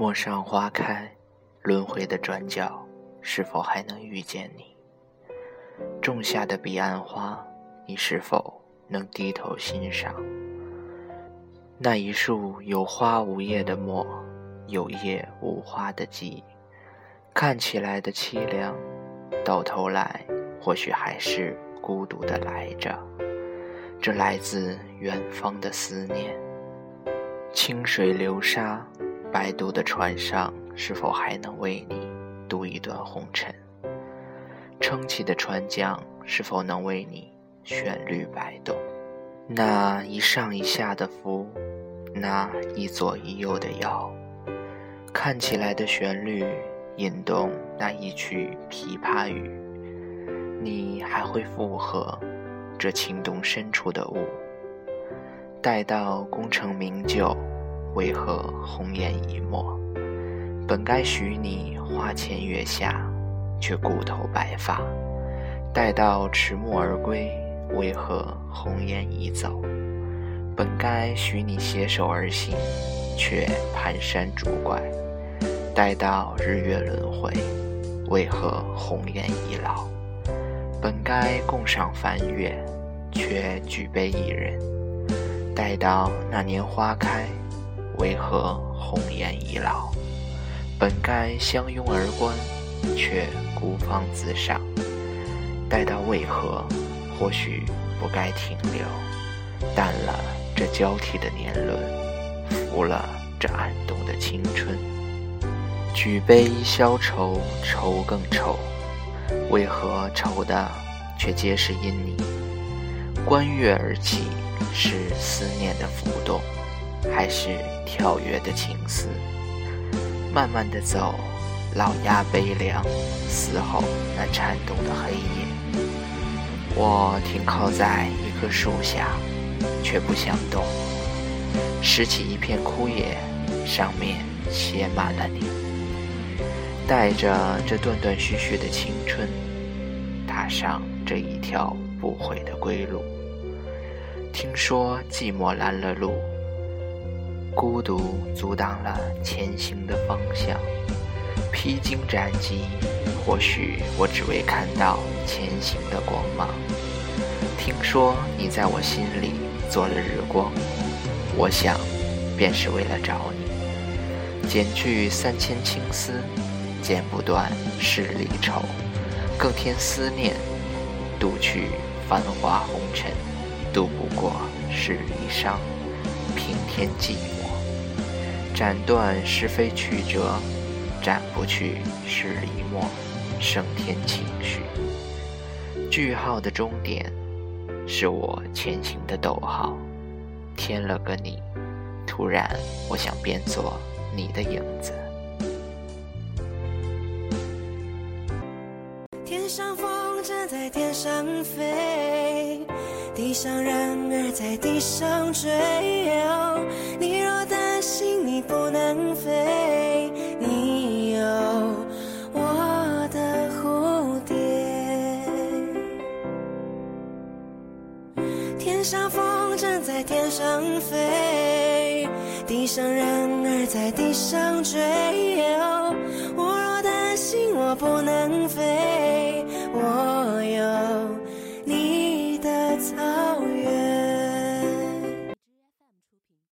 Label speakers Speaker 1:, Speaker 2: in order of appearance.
Speaker 1: 陌上花开，轮回的转角，是否还能遇见你？种下的彼岸花，你是否能低头欣赏？那一束有花无叶的墨，有叶无花的记，看起来的凄凉，到头来或许还是孤独的来着。这来自远方的思念。清水流沙，摆渡的船上，是否还能为你渡一段红尘？撑起的船桨，是否能为你旋律摆动？那一上一下的浮，那一左一右的摇，看起来的旋律引动那一曲琵琶语，你还会附和这情动深处的雾？待到功成名就，为何红颜已没？本该许你花前月下，却顾头白发。待到迟暮而归，为何红颜已走？本该许你携手而行，却蹒跚拄拐。待到日月轮回，为何红颜已老？本该共赏繁月，却举杯一人。待到那年花开，为何红颜已老？本该相拥而观，却孤芳自赏。待到为何，或许不该停留。淡了这交替的年轮，浮了这暗动的青春。举杯消愁，愁更愁。为何愁的却皆是因你？观月而起。是思念的浮动，还是跳跃的情思？慢慢的走，老鸦悲凉，嘶吼那颤动的黑夜。我停靠在一棵树下，却不想动。拾起一片枯叶，上面写满了你。带着这断断续续的青春，踏上这一条不悔的归路。听说寂寞拦了路，孤独阻挡了前行的方向。披荆斩棘，或许我只为看到前行的光芒。听说你在我心里做了日光，我想，便是为了找你。剪去三千青丝，剪不断十里愁，更添思念，渡去繁华红尘。渡不过十里伤，平添寂；斩断是非曲折，斩不去十里墨，升天情绪。句号的终点，是我前行的逗号。添了个你，突然我想变作你的影子。
Speaker 2: 天上风筝在天上飞。地上人儿在地上追，你若心你不能飞，你有我的蝴蝶。天上风筝在天上飞，地上人儿在地上追，我若担心我不能飞，